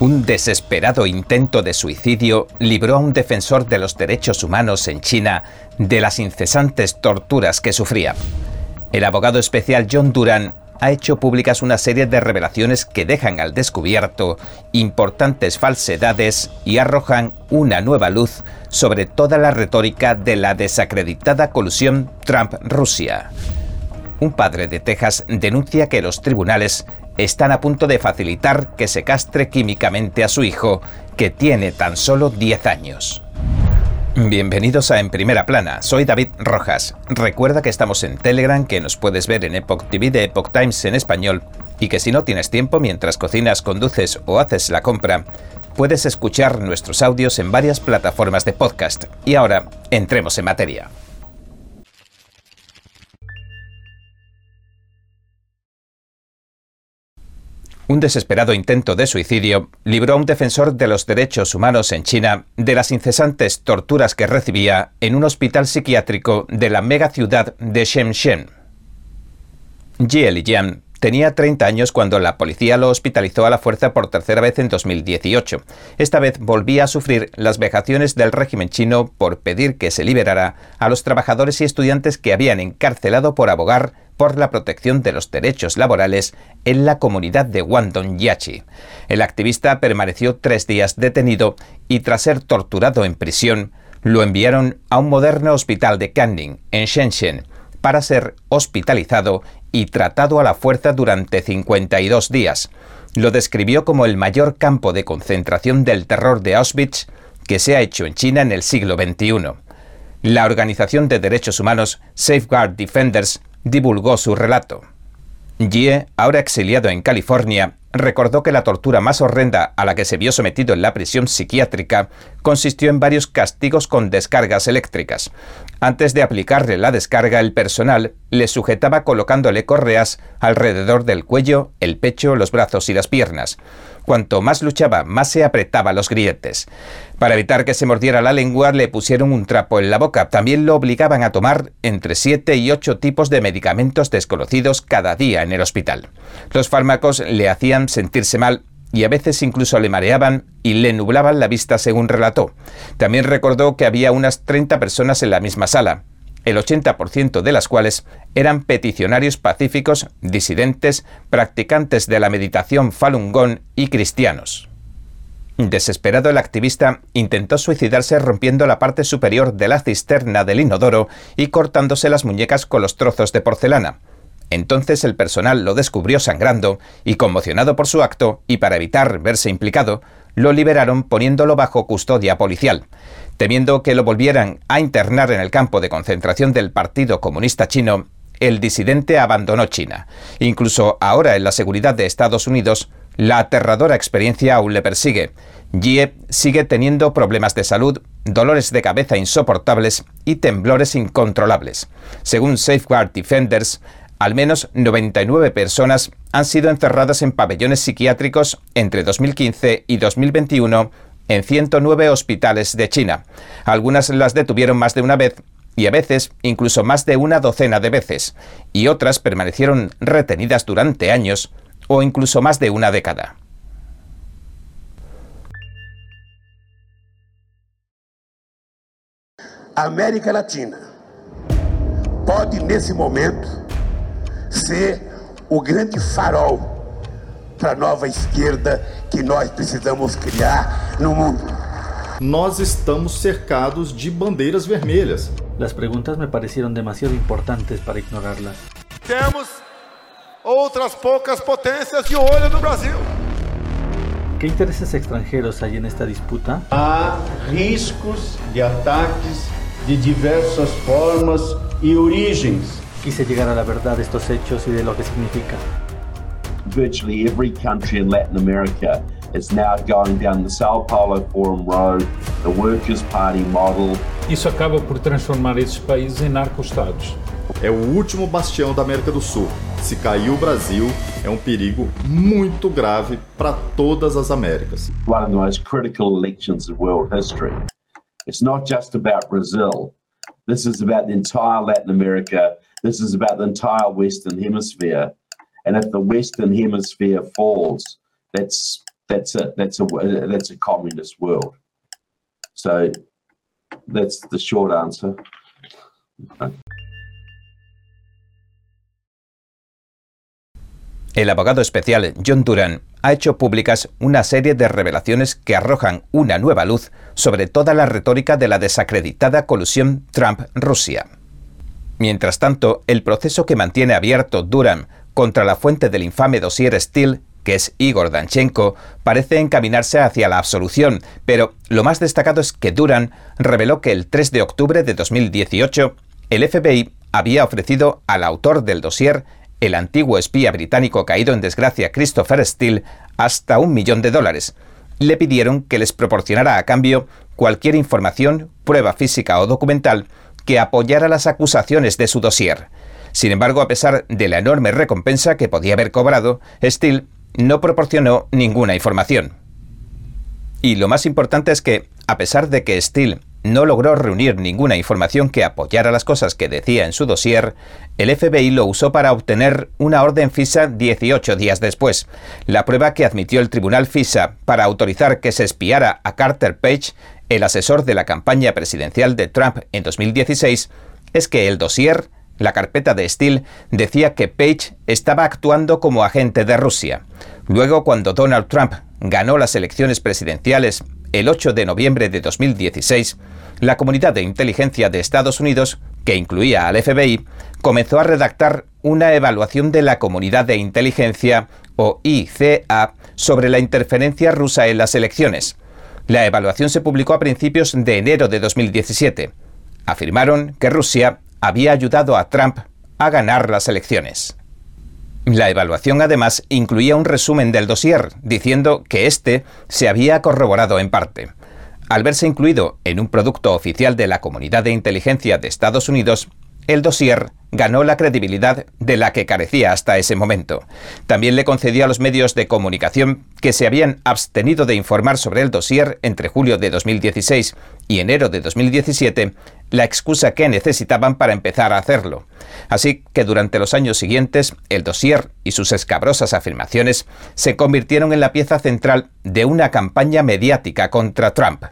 Un desesperado intento de suicidio libró a un defensor de los derechos humanos en China de las incesantes torturas que sufría. El abogado especial John Duran ha hecho públicas una serie de revelaciones que dejan al descubierto importantes falsedades y arrojan una nueva luz sobre toda la retórica de la desacreditada colusión Trump-Rusia. Un padre de Texas denuncia que los tribunales están a punto de facilitar que se castre químicamente a su hijo, que tiene tan solo 10 años. Bienvenidos a En Primera Plana, soy David Rojas. Recuerda que estamos en Telegram, que nos puedes ver en Epoch TV de Epoch Times en español, y que si no tienes tiempo mientras cocinas, conduces o haces la compra, puedes escuchar nuestros audios en varias plataformas de podcast. Y ahora, entremos en materia. Un desesperado intento de suicidio libró a un defensor de los derechos humanos en China de las incesantes torturas que recibía en un hospital psiquiátrico de la megaciudad de Shenzhen. Jie Lijian Tenía 30 años cuando la policía lo hospitalizó a la fuerza por tercera vez en 2018. Esta vez volvía a sufrir las vejaciones del régimen chino por pedir que se liberara a los trabajadores y estudiantes que habían encarcelado por abogar por la protección de los derechos laborales en la comunidad de Guangdong Yachi. El activista permaneció tres días detenido y tras ser torturado en prisión, lo enviaron a un moderno hospital de Canning, en Shenzhen, para ser hospitalizado y tratado a la fuerza durante 52 días. Lo describió como el mayor campo de concentración del terror de Auschwitz que se ha hecho en China en el siglo XXI. La organización de derechos humanos Safeguard Defenders divulgó su relato. Jie, ahora exiliado en California, recordó que la tortura más horrenda a la que se vio sometido en la prisión psiquiátrica consistió en varios castigos con descargas eléctricas. Antes de aplicarle la descarga, el personal le sujetaba colocándole correas alrededor del cuello, el pecho, los brazos y las piernas. Cuanto más luchaba, más se apretaba los grilletes. Para evitar que se mordiera la lengua, le pusieron un trapo en la boca. También lo obligaban a tomar entre siete y ocho tipos de medicamentos desconocidos cada día en el hospital. Los fármacos le hacían sentirse mal y a veces incluso le mareaban y le nublaban la vista según relató. También recordó que había unas 30 personas en la misma sala el 80% de las cuales eran peticionarios pacíficos, disidentes, practicantes de la meditación Falun Gong y cristianos. Desesperado el activista intentó suicidarse rompiendo la parte superior de la cisterna del inodoro y cortándose las muñecas con los trozos de porcelana. Entonces el personal lo descubrió sangrando y conmocionado por su acto y para evitar verse implicado, lo liberaron poniéndolo bajo custodia policial. Temiendo que lo volvieran a internar en el campo de concentración del Partido Comunista Chino, el disidente abandonó China. Incluso ahora en la seguridad de Estados Unidos, la aterradora experiencia aún le persigue. Jie sigue teniendo problemas de salud, dolores de cabeza insoportables y temblores incontrolables. Según Safeguard Defenders, al menos 99 personas han sido encerradas en pabellones psiquiátricos entre 2015 y 2021 en 109 hospitales de China. Algunas las detuvieron más de una vez y a veces incluso más de una docena de veces, y otras permanecieron retenidas durante años o incluso más de una década. América Latina en ese momento, ser o grande farol para a nova esquerda que nós precisamos criar no mundo. Nós estamos cercados de bandeiras vermelhas. Las preguntas me parecieron demasiado importantes para ignorarlas. Temos outras poucas potências de olho no Brasil. ¿Qué intereses extranjeros hay en esta disputa? Há riscos de ataques de diversas formas e origens. Quise llegar a la verdad de estos hechos y de lo que significa. virtually every country in Latin America is now going down the Sao Paulo Forum Road, the Workers' Party model. Isso acaba por transformar esses países em narco-estados. É o último bastião da América do Sul. Se cair o Brasil, é um perigo muito grave para todas as Américas. One of the most critical elections of world history. It's not just about Brazil. This is about the entire Latin America. This is about the entire Western Hemisphere. And if the Western Hemisphere falls, that's that's a that's a that's a communist world. So that's the short answer. El abogado especial John Duran ha hecho públicas una serie de revelaciones que arrojan una nueva luz sobre toda la retórica de la desacreditada colusión Trump-Rusia. Mientras tanto, el proceso que mantiene abierto Duran contra la fuente del infame dossier Steele que es Igor Danchenko, parece encaminarse hacia la absolución, pero lo más destacado es que Duran reveló que el 3 de octubre de 2018 el FBI había ofrecido al autor del dossier, el antiguo espía británico caído en desgracia Christopher Steele, hasta un millón de dólares. Le pidieron que les proporcionara a cambio cualquier información, prueba física o documental que apoyara las acusaciones de su dossier. Sin embargo, a pesar de la enorme recompensa que podía haber cobrado, Steele no proporcionó ninguna información. Y lo más importante es que, a pesar de que Steele no logró reunir ninguna información que apoyara las cosas que decía en su dossier, el FBI lo usó para obtener una orden FISA 18 días después, la prueba que admitió el tribunal FISA para autorizar que se espiara a Carter Page, el asesor de la campaña presidencial de Trump en 2016, es que el dossier la carpeta de Steele decía que Page estaba actuando como agente de Rusia. Luego, cuando Donald Trump ganó las elecciones presidenciales el 8 de noviembre de 2016, la comunidad de inteligencia de Estados Unidos, que incluía al FBI, comenzó a redactar una evaluación de la comunidad de inteligencia, o ICA, sobre la interferencia rusa en las elecciones. La evaluación se publicó a principios de enero de 2017. Afirmaron que Rusia había ayudado a Trump a ganar las elecciones. La evaluación además incluía un resumen del dossier, diciendo que éste se había corroborado en parte. Al verse incluido en un producto oficial de la Comunidad de Inteligencia de Estados Unidos, el dossier ganó la credibilidad de la que carecía hasta ese momento. También le concedió a los medios de comunicación que se habían abstenido de informar sobre el dossier entre julio de 2016 y enero de 2017 la excusa que necesitaban para empezar a hacerlo. Así que durante los años siguientes, el dossier y sus escabrosas afirmaciones se convirtieron en la pieza central de una campaña mediática contra Trump.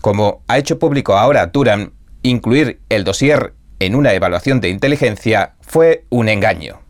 Como ha hecho público ahora Duran, incluir el dossier en una evaluación de inteligencia fue un engaño.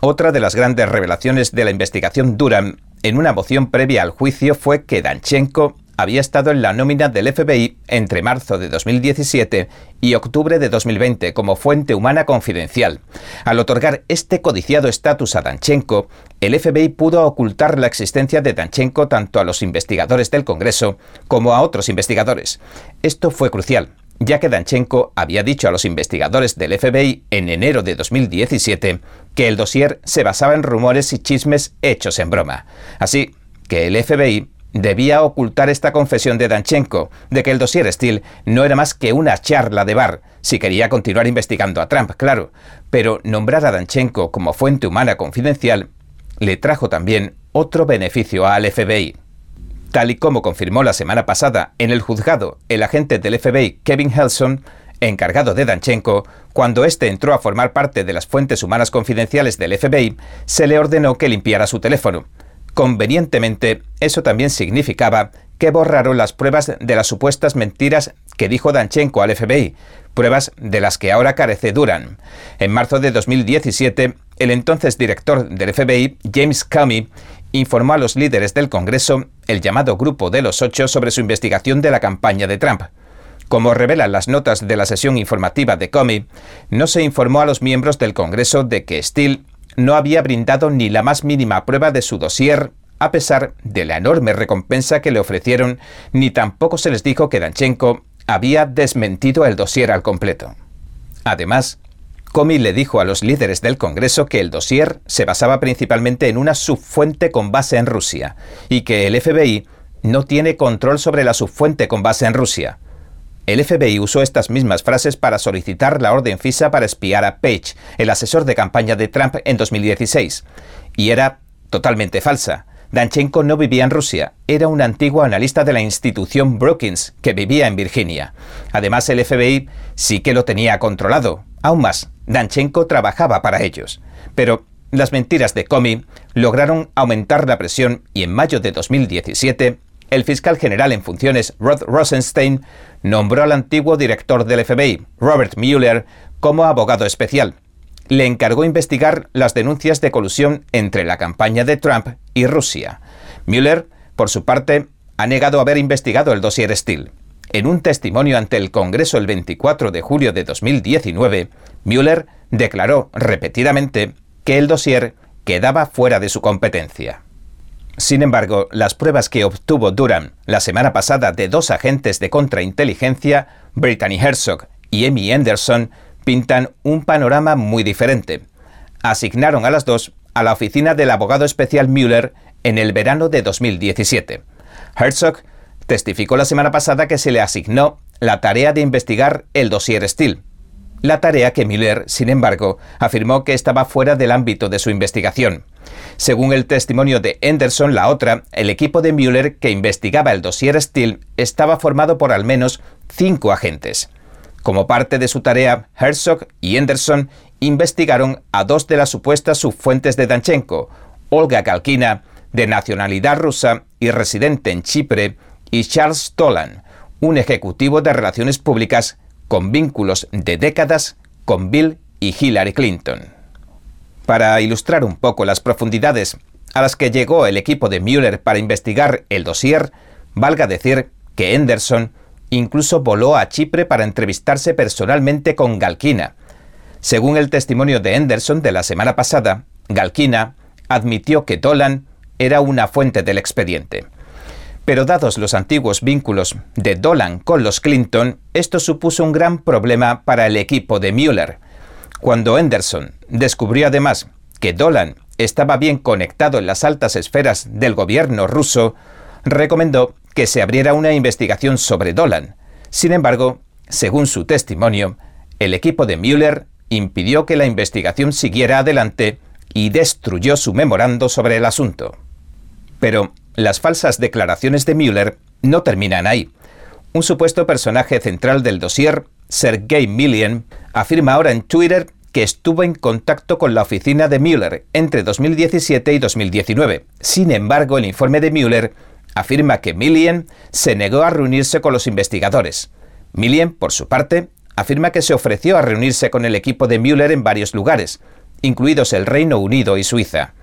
Otra de las grandes revelaciones de la investigación Durham en una moción previa al juicio fue que Danchenko había estado en la nómina del FBI entre marzo de 2017 y octubre de 2020 como fuente humana confidencial. Al otorgar este codiciado estatus a Danchenko, el FBI pudo ocultar la existencia de Danchenko tanto a los investigadores del Congreso como a otros investigadores. Esto fue crucial, ya que Danchenko había dicho a los investigadores del FBI en enero de 2017 que el dossier se basaba en rumores y chismes hechos en broma. Así que el FBI debía ocultar esta confesión de Danchenko de que el dossier Steele no era más que una charla de bar, si quería continuar investigando a Trump, claro, pero nombrar a Danchenko como fuente humana confidencial le trajo también otro beneficio al FBI. Tal y como confirmó la semana pasada en el juzgado el agente del FBI Kevin Helson, encargado de Danchenko, cuando éste entró a formar parte de las fuentes humanas confidenciales del FBI, se le ordenó que limpiara su teléfono. Convenientemente, eso también significaba que borraron las pruebas de las supuestas mentiras que dijo Danchenko al FBI, pruebas de las que ahora carece Duran. En marzo de 2017, el entonces director del FBI, James Comey, informó a los líderes del Congreso, el llamado Grupo de los Ocho, sobre su investigación de la campaña de Trump. Como revelan las notas de la sesión informativa de Comey, no se informó a los miembros del Congreso de que Steele no había brindado ni la más mínima prueba de su dossier, a pesar de la enorme recompensa que le ofrecieron, ni tampoco se les dijo que Danchenko había desmentido el dossier al completo. Además, Comey le dijo a los líderes del Congreso que el dossier se basaba principalmente en una subfuente con base en Rusia y que el FBI no tiene control sobre la subfuente con base en Rusia. El FBI usó estas mismas frases para solicitar la orden FISA para espiar a Page, el asesor de campaña de Trump en 2016. Y era totalmente falsa. Danchenko no vivía en Rusia, era un antiguo analista de la institución Brookings, que vivía en Virginia. Además, el FBI sí que lo tenía controlado. Aún más, Danchenko trabajaba para ellos. Pero las mentiras de Comey lograron aumentar la presión y en mayo de 2017 el fiscal general en funciones Rod Rosenstein nombró al antiguo director del FBI, Robert Mueller, como abogado especial. Le encargó investigar las denuncias de colusión entre la campaña de Trump y Rusia. Mueller, por su parte, ha negado haber investigado el dossier Steele. En un testimonio ante el Congreso el 24 de julio de 2019, Mueller declaró repetidamente que el dossier quedaba fuera de su competencia. Sin embargo, las pruebas que obtuvo Durham la semana pasada de dos agentes de contrainteligencia, Brittany Herzog y Amy Anderson, pintan un panorama muy diferente. Asignaron a las dos a la oficina del abogado especial Mueller en el verano de 2017. Herzog testificó la semana pasada que se le asignó la tarea de investigar el dossier Steele. La tarea que Miller, sin embargo, afirmó que estaba fuera del ámbito de su investigación. Según el testimonio de Henderson, la otra, el equipo de Mueller que investigaba el dossier Steele estaba formado por al menos cinco agentes. Como parte de su tarea, Herzog y Henderson investigaron a dos de las supuestas subfuentes de Danchenko, Olga Galkina, de nacionalidad rusa y residente en Chipre, y Charles Tolan, un ejecutivo de relaciones públicas con vínculos de décadas con Bill y Hillary Clinton. Para ilustrar un poco las profundidades a las que llegó el equipo de Mueller para investigar el dossier, valga decir que Henderson incluso voló a Chipre para entrevistarse personalmente con Galkina. Según el testimonio de Henderson de la semana pasada, Galkina admitió que Dolan era una fuente del expediente. Pero dados los antiguos vínculos de Dolan con los Clinton, esto supuso un gran problema para el equipo de Mueller. Cuando Henderson descubrió además que Dolan estaba bien conectado en las altas esferas del gobierno ruso, recomendó que se abriera una investigación sobre Dolan. Sin embargo, según su testimonio, el equipo de Mueller impidió que la investigación siguiera adelante y destruyó su memorando sobre el asunto. Pero las falsas declaraciones de Mueller no terminan ahí. Un supuesto personaje central del dossier, Sergei Millian, afirma ahora en Twitter que estuvo en contacto con la oficina de Mueller entre 2017 y 2019. Sin embargo, el informe de Mueller afirma que Millian se negó a reunirse con los investigadores. Millian, por su parte, afirma que se ofreció a reunirse con el equipo de Mueller en varios lugares, incluidos el Reino Unido y Suiza.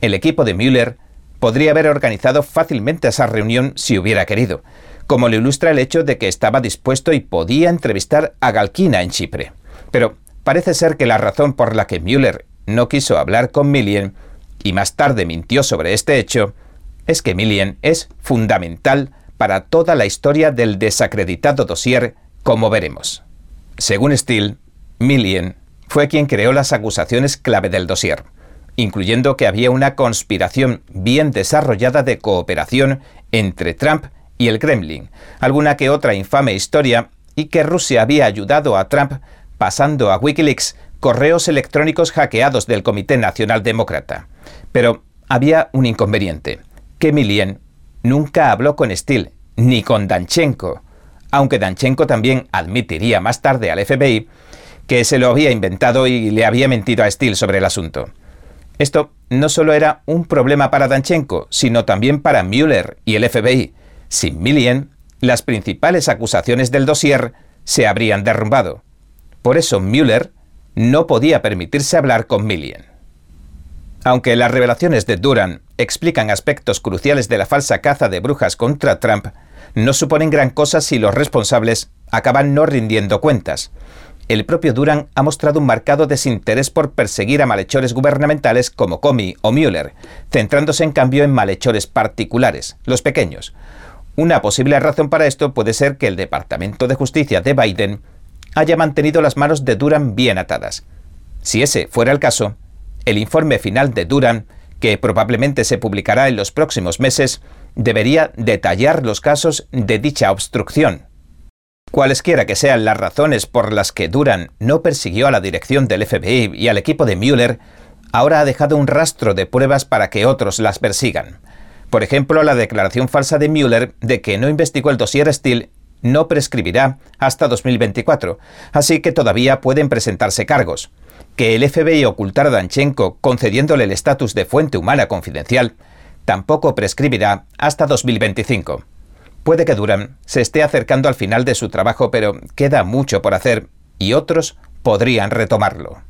El equipo de Mueller podría haber organizado fácilmente esa reunión si hubiera querido, como lo ilustra el hecho de que estaba dispuesto y podía entrevistar a Galkina en Chipre. Pero parece ser que la razón por la que Müller no quiso hablar con Millien y más tarde mintió sobre este hecho es que Millien es fundamental para toda la historia del desacreditado dossier, como veremos. Según Steele, Millien fue quien creó las acusaciones clave del dossier incluyendo que había una conspiración bien desarrollada de cooperación entre Trump y el Kremlin, alguna que otra infame historia, y que Rusia había ayudado a Trump pasando a Wikileaks correos electrónicos hackeados del Comité Nacional Demócrata. Pero había un inconveniente, que Milien nunca habló con Steele ni con Danchenko, aunque Danchenko también admitiría más tarde al FBI que se lo había inventado y le había mentido a Steele sobre el asunto. Esto no solo era un problema para Danchenko, sino también para Mueller y el FBI. Sin Millien, las principales acusaciones del dossier se habrían derrumbado. Por eso Mueller no podía permitirse hablar con Millien. Aunque las revelaciones de Duran explican aspectos cruciales de la falsa caza de brujas contra Trump, no suponen gran cosa si los responsables acaban no rindiendo cuentas el propio Duran ha mostrado un marcado desinterés por perseguir a malhechores gubernamentales como Comey o Mueller, centrándose en cambio en malhechores particulares, los pequeños. Una posible razón para esto puede ser que el Departamento de Justicia de Biden haya mantenido las manos de Duran bien atadas. Si ese fuera el caso, el informe final de Duran, que probablemente se publicará en los próximos meses, debería detallar los casos de dicha obstrucción, Cualesquiera que sean las razones por las que Duran no persiguió a la dirección del FBI y al equipo de Mueller, ahora ha dejado un rastro de pruebas para que otros las persigan. Por ejemplo, la declaración falsa de Mueller de que no investigó el dossier Steele no prescribirá hasta 2024, así que todavía pueden presentarse cargos. Que el FBI ocultara a Danchenko concediéndole el estatus de fuente humana confidencial tampoco prescribirá hasta 2025. Puede que Duran se esté acercando al final de su trabajo, pero queda mucho por hacer y otros podrían retomarlo.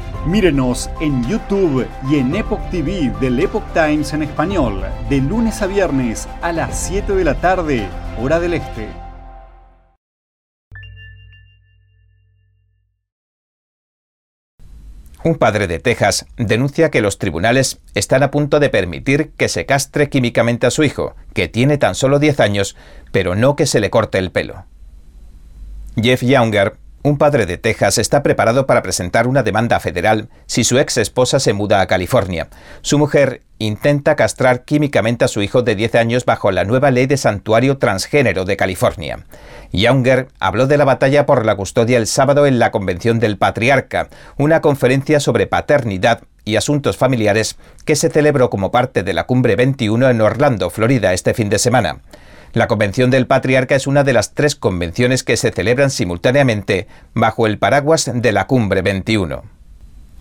Mírenos en YouTube y en Epoch TV del Epoch Times en español, de lunes a viernes a las 7 de la tarde, hora del este. Un padre de Texas denuncia que los tribunales están a punto de permitir que se castre químicamente a su hijo, que tiene tan solo 10 años, pero no que se le corte el pelo. Jeff Younger un padre de Texas está preparado para presentar una demanda federal si su ex esposa se muda a California. Su mujer intenta castrar químicamente a su hijo de 10 años bajo la nueva ley de santuario transgénero de California. Younger habló de la batalla por la custodia el sábado en la Convención del Patriarca, una conferencia sobre paternidad y asuntos familiares que se celebró como parte de la Cumbre 21 en Orlando, Florida, este fin de semana. La Convención del Patriarca es una de las tres convenciones que se celebran simultáneamente bajo el paraguas de la Cumbre 21.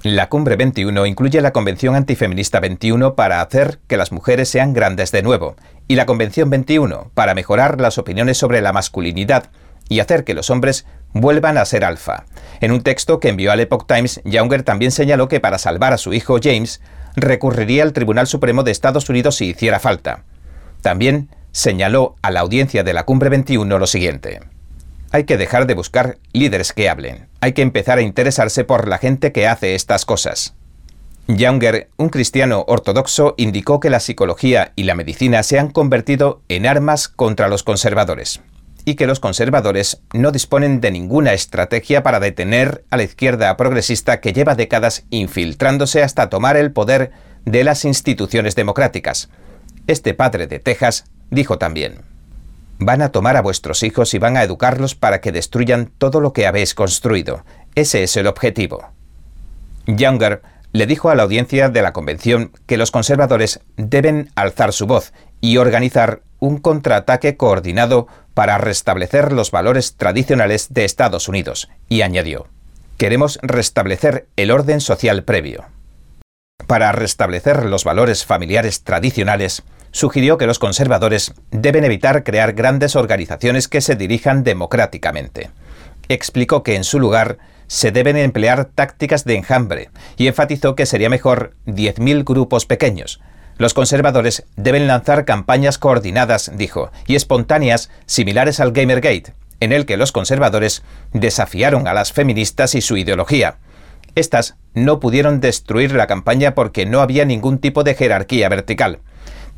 La Cumbre 21 incluye la Convención Antifeminista 21 para hacer que las mujeres sean grandes de nuevo y la Convención 21 para mejorar las opiniones sobre la masculinidad y hacer que los hombres vuelvan a ser alfa. En un texto que envió al Epoch Times, Younger también señaló que para salvar a su hijo James recurriría al Tribunal Supremo de Estados Unidos si hiciera falta. También señaló a la audiencia de la Cumbre 21 lo siguiente. Hay que dejar de buscar líderes que hablen. Hay que empezar a interesarse por la gente que hace estas cosas. Younger, un cristiano ortodoxo, indicó que la psicología y la medicina se han convertido en armas contra los conservadores y que los conservadores no disponen de ninguna estrategia para detener a la izquierda progresista que lleva décadas infiltrándose hasta tomar el poder de las instituciones democráticas. Este padre de Texas Dijo también, Van a tomar a vuestros hijos y van a educarlos para que destruyan todo lo que habéis construido. Ese es el objetivo. Younger le dijo a la audiencia de la convención que los conservadores deben alzar su voz y organizar un contraataque coordinado para restablecer los valores tradicionales de Estados Unidos, y añadió, queremos restablecer el orden social previo. Para restablecer los valores familiares tradicionales, sugirió que los conservadores deben evitar crear grandes organizaciones que se dirijan democráticamente. Explicó que en su lugar se deben emplear tácticas de enjambre y enfatizó que sería mejor 10.000 grupos pequeños. Los conservadores deben lanzar campañas coordinadas, dijo, y espontáneas similares al Gamergate, en el que los conservadores desafiaron a las feministas y su ideología. Estas no pudieron destruir la campaña porque no había ningún tipo de jerarquía vertical.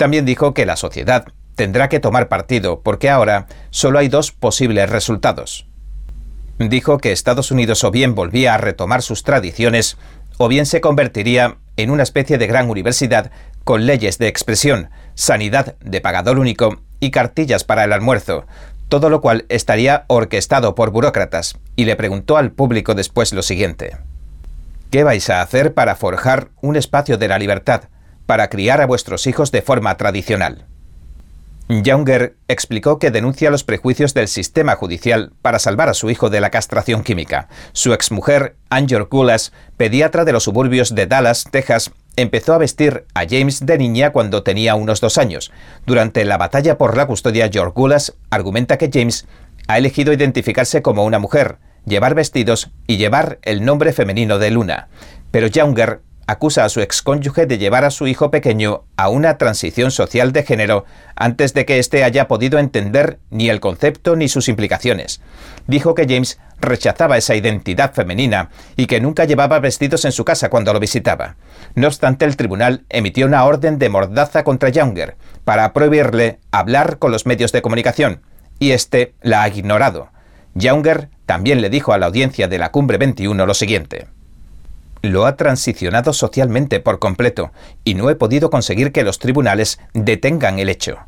También dijo que la sociedad tendrá que tomar partido porque ahora solo hay dos posibles resultados. Dijo que Estados Unidos o bien volvía a retomar sus tradiciones o bien se convertiría en una especie de gran universidad con leyes de expresión, sanidad de pagador único y cartillas para el almuerzo, todo lo cual estaría orquestado por burócratas, y le preguntó al público después lo siguiente. ¿Qué vais a hacer para forjar un espacio de la libertad, para criar a vuestros hijos de forma tradicional. Younger explicó que denuncia los prejuicios del sistema judicial para salvar a su hijo de la castración química. Su exmujer, Angel Gulas, pediatra de los suburbios de Dallas, Texas, empezó a vestir a James de niña cuando tenía unos dos años. Durante la batalla por la custodia, George Gulas argumenta que James ha elegido identificarse como una mujer, llevar vestidos y llevar el nombre femenino de Luna. Pero Younger acusa a su excónyuge de llevar a su hijo pequeño a una transición social de género antes de que éste haya podido entender ni el concepto ni sus implicaciones. Dijo que James rechazaba esa identidad femenina y que nunca llevaba vestidos en su casa cuando lo visitaba. No obstante, el tribunal emitió una orden de mordaza contra Younger para prohibirle hablar con los medios de comunicación, y este la ha ignorado. Younger también le dijo a la audiencia de la Cumbre 21 lo siguiente lo ha transicionado socialmente por completo y no he podido conseguir que los tribunales detengan el hecho.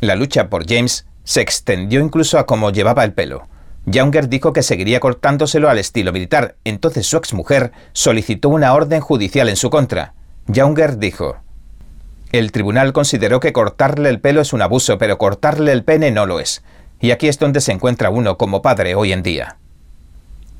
La lucha por James se extendió incluso a cómo llevaba el pelo. Younger dijo que seguiría cortándoselo al estilo militar, entonces su exmujer solicitó una orden judicial en su contra. Younger dijo, El tribunal consideró que cortarle el pelo es un abuso, pero cortarle el pene no lo es. Y aquí es donde se encuentra uno como padre hoy en día.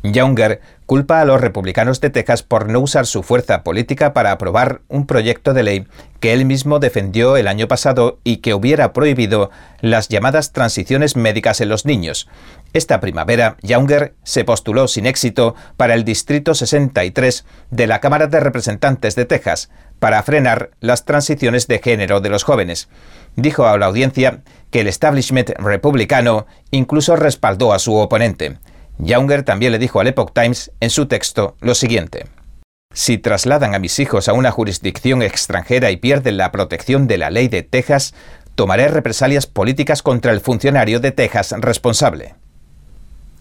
Younger culpa a los republicanos de Texas por no usar su fuerza política para aprobar un proyecto de ley que él mismo defendió el año pasado y que hubiera prohibido las llamadas transiciones médicas en los niños. Esta primavera, Younger se postuló sin éxito para el Distrito 63 de la Cámara de Representantes de Texas para frenar las transiciones de género de los jóvenes. Dijo a la audiencia que el establishment republicano incluso respaldó a su oponente. Younger también le dijo al Epoch Times en su texto lo siguiente. Si trasladan a mis hijos a una jurisdicción extranjera y pierden la protección de la ley de Texas, tomaré represalias políticas contra el funcionario de Texas responsable.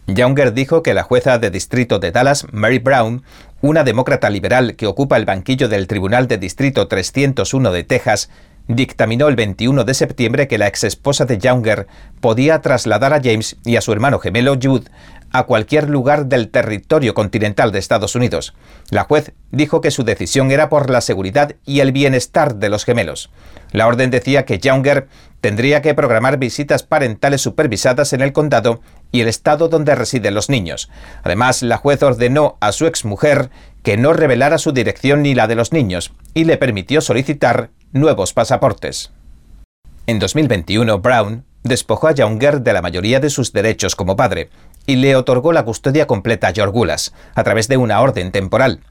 Younger dijo que la jueza de distrito de Dallas, Mary Brown, una demócrata liberal que ocupa el banquillo del Tribunal de Distrito 301 de Texas, dictaminó el 21 de septiembre que la exesposa de Younger podía trasladar a James y a su hermano gemelo Jude a cualquier lugar del territorio continental de Estados Unidos. La juez dijo que su decisión era por la seguridad y el bienestar de los gemelos. La orden decía que Younger tendría que programar visitas parentales supervisadas en el condado y el estado donde residen los niños. Además, la juez ordenó a su exmujer que no revelara su dirección ni la de los niños y le permitió solicitar nuevos pasaportes. En 2021, Brown despojó a Younger de la mayoría de sus derechos como padre y le otorgó la custodia completa a George Gulas a través de una orden temporal.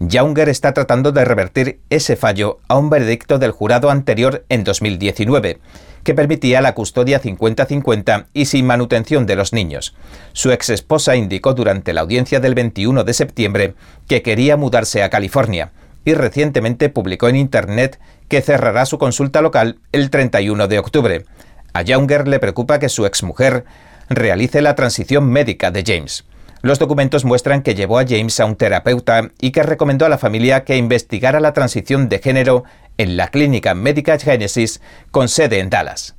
Younger está tratando de revertir ese fallo a un veredicto del jurado anterior en 2019, que permitía la custodia 50-50 y sin manutención de los niños. Su ex esposa indicó durante la audiencia del 21 de septiembre que quería mudarse a California y recientemente publicó en Internet que cerrará su consulta local el 31 de octubre. A Younger le preocupa que su exmujer realice la transición médica de James. Los documentos muestran que llevó a James a un terapeuta y que recomendó a la familia que investigara la transición de género en la clínica médica Genesis con sede en Dallas.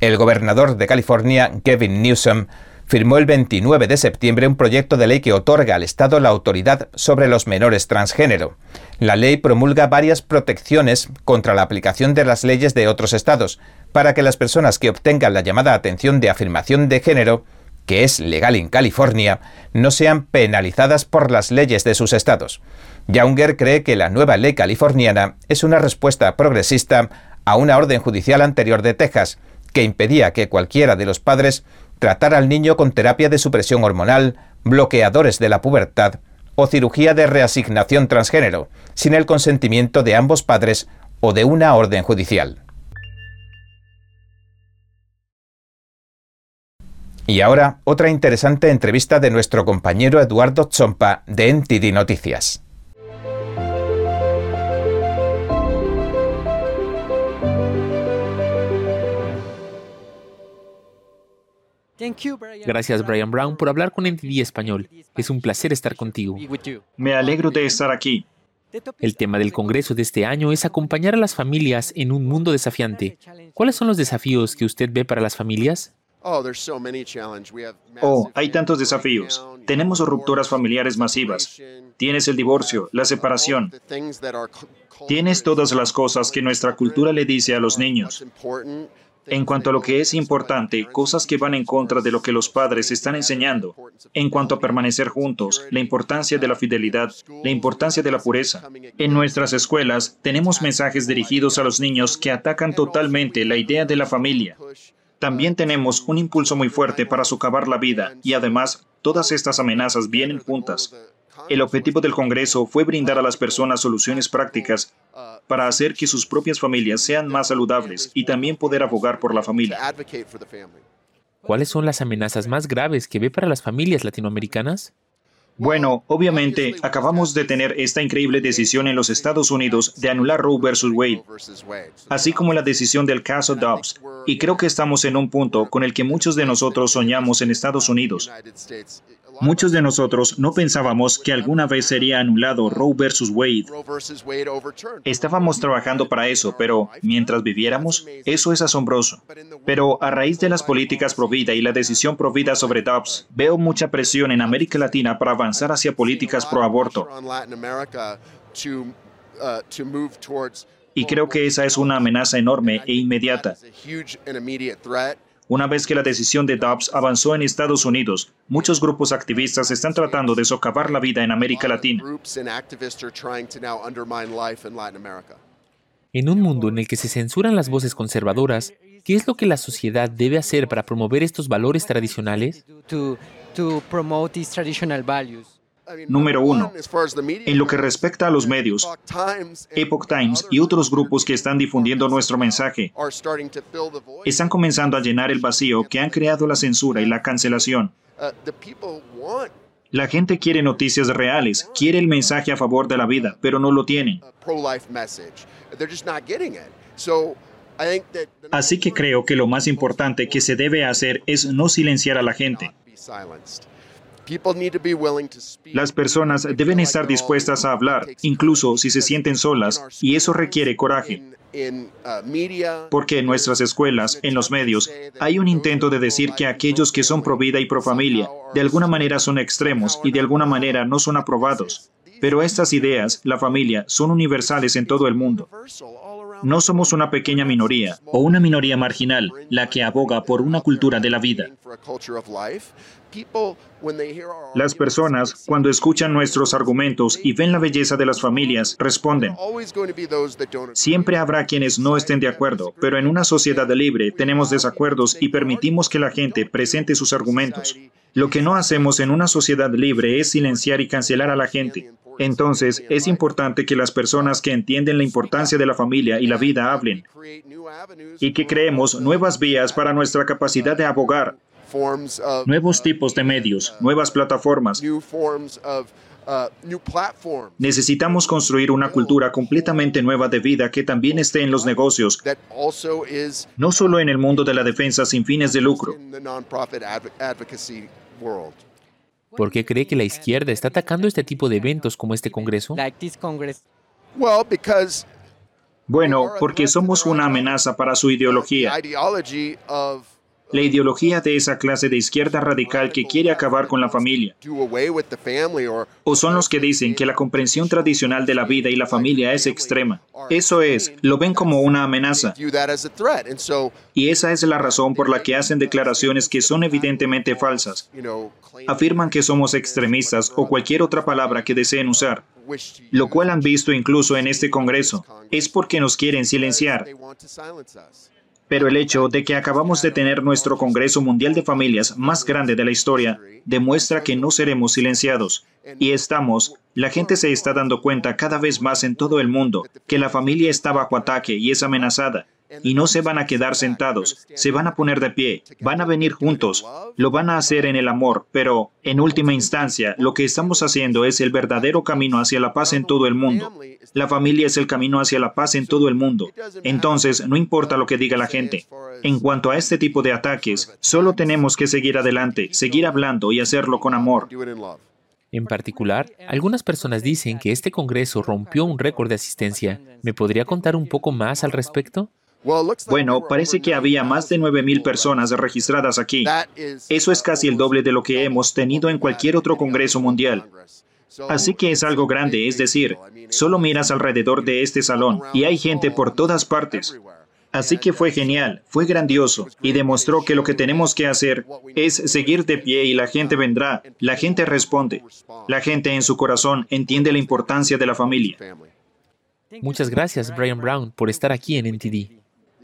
El gobernador de California, Gavin Newsom, firmó el 29 de septiembre un proyecto de ley que otorga al Estado la autoridad sobre los menores transgénero. La ley promulga varias protecciones contra la aplicación de las leyes de otros estados, para que las personas que obtengan la llamada atención de afirmación de género, que es legal en California, no sean penalizadas por las leyes de sus estados. Younger cree que la nueva ley californiana es una respuesta progresista a una orden judicial anterior de Texas, que impedía que cualquiera de los padres tratara al niño con terapia de supresión hormonal, bloqueadores de la pubertad o cirugía de reasignación transgénero, sin el consentimiento de ambos padres o de una orden judicial. Y ahora, otra interesante entrevista de nuestro compañero Eduardo Chompa de NTD Noticias. Gracias Brian Brown por hablar con NTD Español. Es un placer estar contigo. Me alegro de estar aquí. El tema del Congreso de este año es acompañar a las familias en un mundo desafiante. ¿Cuáles son los desafíos que usted ve para las familias? Oh, hay tantos desafíos. Tenemos rupturas familiares masivas. Tienes el divorcio, la separación. Tienes todas las cosas que nuestra cultura le dice a los niños. En cuanto a lo que es importante, cosas que van en contra de lo que los padres están enseñando. En cuanto a permanecer juntos, la importancia de la fidelidad, la importancia de la pureza. En nuestras escuelas tenemos mensajes dirigidos a los niños que atacan totalmente la idea de la familia. También tenemos un impulso muy fuerte para socavar la vida y además todas estas amenazas vienen juntas. El objetivo del Congreso fue brindar a las personas soluciones prácticas para hacer que sus propias familias sean más saludables y también poder abogar por la familia. ¿Cuáles son las amenazas más graves que ve para las familias latinoamericanas? Bueno, obviamente, acabamos de tener esta increíble decisión en los Estados Unidos de anular Roe versus Wade, así como la decisión del caso Dobbs, y creo que estamos en un punto con el que muchos de nosotros soñamos en Estados Unidos. Muchos de nosotros no pensábamos que alguna vez sería anulado Roe versus Wade. Estábamos trabajando para eso, pero mientras viviéramos, eso es asombroso. Pero a raíz de las políticas pro vida y la decisión pro vida sobre Dobbs, veo mucha presión en América Latina para avanzar hacia políticas pro aborto. Y creo que esa es una amenaza enorme e inmediata. Una vez que la decisión de Dobbs avanzó en Estados Unidos, muchos grupos activistas están tratando de socavar la vida en América Latina. En un mundo en el que se censuran las voces conservadoras, ¿qué es lo que la sociedad debe hacer para promover estos valores tradicionales? Número uno, en lo que respecta a los medios, Epoch Times y otros grupos que están difundiendo nuestro mensaje están comenzando a llenar el vacío que han creado la censura y la cancelación. La gente quiere noticias reales, quiere el mensaje a favor de la vida, pero no lo tienen. Así que creo que lo más importante que se debe hacer es no silenciar a la gente. Las personas deben estar dispuestas a hablar, incluso si se sienten solas, y eso requiere coraje. Uh, Porque en nuestras escuelas, en los medios, hay un intento de decir que aquellos que son pro vida y pro familia, de alguna manera son extremos y de alguna manera no son aprobados. Pero estas ideas, la familia, son universales en todo el mundo. No somos una pequeña minoría o una minoría marginal la que aboga por una cultura de la vida. Las personas, cuando escuchan nuestros argumentos y ven la belleza de las familias, responden. Siempre habrá quienes no estén de acuerdo, pero en una sociedad libre tenemos desacuerdos y permitimos que la gente presente sus argumentos. Lo que no hacemos en una sociedad libre es silenciar y cancelar a la gente. Entonces, es importante que las personas que entienden la importancia de la familia y la vida hablen y que creemos nuevas vías para nuestra capacidad de abogar, nuevos tipos de medios, nuevas plataformas. Necesitamos construir una cultura completamente nueva de vida que también esté en los negocios, no solo en el mundo de la defensa sin fines de lucro. ¿Por qué cree que la izquierda está atacando este tipo de eventos como este Congreso? Bueno, porque somos una amenaza para su ideología la ideología de esa clase de izquierda radical que quiere acabar con la familia. O son los que dicen que la comprensión tradicional de la vida y la familia es extrema. Eso es, lo ven como una amenaza. Y esa es la razón por la que hacen declaraciones que son evidentemente falsas. Afirman que somos extremistas o cualquier otra palabra que deseen usar, lo cual han visto incluso en este Congreso. Es porque nos quieren silenciar. Pero el hecho de que acabamos de tener nuestro Congreso Mundial de Familias más grande de la historia demuestra que no seremos silenciados. Y estamos, la gente se está dando cuenta cada vez más en todo el mundo que la familia está bajo ataque y es amenazada. Y no se van a quedar sentados, se van a poner de pie, van a venir juntos, lo van a hacer en el amor, pero en última instancia lo que estamos haciendo es el verdadero camino hacia la paz en todo el mundo. La familia es el camino hacia la paz en todo el mundo. Entonces, no importa lo que diga la gente. En cuanto a este tipo de ataques, solo tenemos que seguir adelante, seguir hablando y hacerlo con amor. En particular, algunas personas dicen que este Congreso rompió un récord de asistencia. ¿Me podría contar un poco más al respecto? Bueno, parece que había más de 9.000 personas registradas aquí. Eso es casi el doble de lo que hemos tenido en cualquier otro Congreso mundial. Así que es algo grande, es decir, solo miras alrededor de este salón y hay gente por todas partes. Así que fue genial, fue grandioso y demostró que lo que tenemos que hacer es seguir de pie y la gente vendrá, la gente responde, la gente en su corazón entiende la importancia de la familia. Muchas gracias, Brian Brown, por estar aquí en NTD.